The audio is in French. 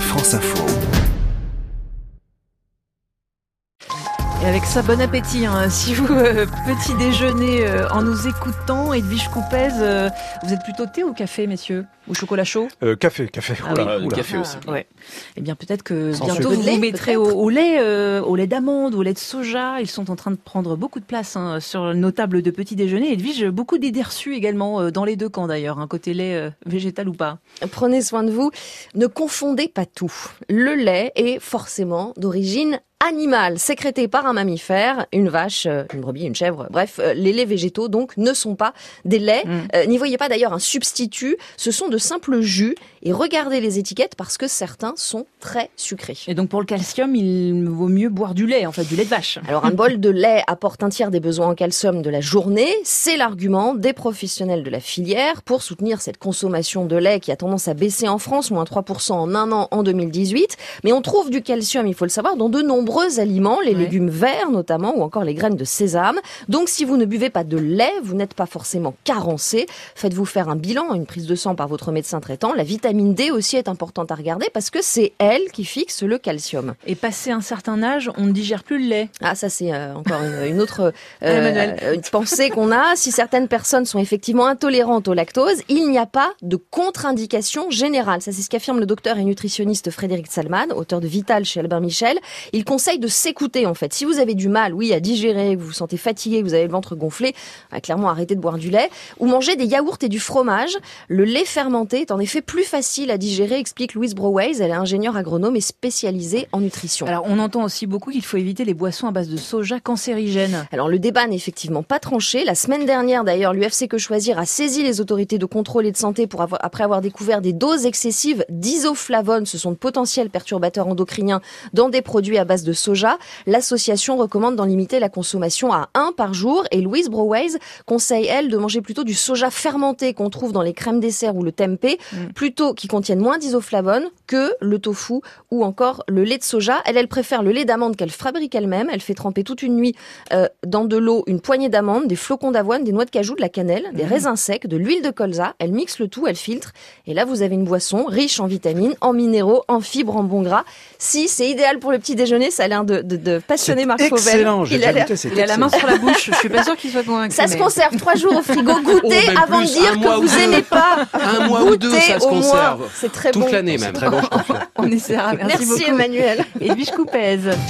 France Info. Et avec ça, bon appétit. hein. Si vous euh, petit déjeuner euh, en nous écoutant, Edwige Coupez, euh, vous êtes plutôt thé ou café, messieurs? Ou chocolat chaud Euh, café, café. Ah Oula, oui. oula. café aussi. Ah, ouais. Eh bien, peut-être que Sans bientôt sucre. vous lait, mettrez au, lait, euh, au lait d'amande, au lait de soja. Ils sont en train de prendre beaucoup de place hein, sur nos tables de petit déjeuner. Edwige, beaucoup d'idées reçues également euh, dans les deux camps d'ailleurs, un côté lait euh, végétal ou pas. Prenez soin de vous. Ne confondez pas tout. Le lait est forcément d'origine animale, sécrété par un mammifère, une vache, une brebis, une chèvre. Bref, les laits végétaux donc ne sont pas des laits. Mm. Euh, N'y voyez pas d'ailleurs un substitut. Ce sont de simples jus. Et regardez les étiquettes parce que certains sont très sucrés. Et donc pour le calcium, il vaut mieux boire du lait, en fait, du lait de vache. Alors un bol de lait apporte un tiers des besoins en calcium de la journée. C'est l'argument des professionnels de la filière pour soutenir cette consommation de lait qui a tendance à baisser en France, moins 3% en un an en 2018. Mais on trouve du calcium, il faut le savoir, dans de nombreux aliments, les Ouais. légumes verts notamment, ou encore les graines de sésame. Donc si vous ne buvez pas de lait, vous n'êtes pas forcément carencé. Faites-vous faire un bilan, une prise de sang par votre médecin traitant. La vitamine D aussi est importante à regarder parce que c'est elle qui fixe le calcium. Et passé un certain âge, on ne digère plus le lait. Ah, ça c'est euh, encore une, une autre euh, une pensée qu'on a. Si certaines personnes sont effectivement intolérantes au lactose, il n'y a pas de contre-indication générale. Ça c'est ce qu'affirme le docteur et nutritionniste Frédéric Salman, auteur de Vital chez Albert Michel. Il conseille de s'écouter en fait. Si vous avez du mal, oui, à digérer, que vous vous sentez fatigué, que vous avez le ventre gonflé, ah, clairement arrêtez de boire du lait ou manger des yaourts et du fromage. Le lait fermenté est en effet plus facile à digérer, explique Louise Broways. Elle est ingénieure agronome et spécialisée en nutrition. Alors on entend aussi beaucoup qu'il faut éviter les boissons à base de soja cancérigènes. Alors le débat n'est effectivement pas tranché. La semaine dernière d'ailleurs, l'UFC Que Choisir a saisi les autorités de contrôle et de santé pour avoir, après avoir découvert des doses excessives d'isoflavones, ce sont de potentiels perturbateurs endocriniens dans des produits à base de soja. L'association recommande d'en limiter la consommation à un par jour et Louise Broways conseille elle de manger plutôt du soja fermenté qu'on trouve dans les crèmes dessert ou le tempeh, Mm. plutôt qui contiennent moins d'isoflavones que le tofu ou encore le lait de soja. Elle, elle préfère le lait d'amande qu'elle fabrique elle-même. Elle fait tremper toute une nuit euh, dans de l'eau une poignée d'amandes, des flocons d'avoine, des noix de cajou, de la cannelle, des raisins secs, de l'huile de colza. Elle mixe le tout, elle filtre. Et là, vous avez une boisson riche en vitamines, en minéraux, en fibres, en bons gras. Si, c'est idéal pour le petit déjeuner. Ça a l'air de, de, de passionner Marc Fauvel. excellent, j'ai Il a goûté, Il a la main sur la bouche. Je suis pas sûre qu'il soit convaincu. Ça se conserve trois jours au frigo. Goûtez Oh, même avant de dire que ou vous deux. aimez pas. Un mois ou deux, ça se au moins. conserve. C'est très Toute bon. l'année même. Très bon, je. On essaiera. Merci, Merci beaucoup. Emmanuel. Edwige Coupez.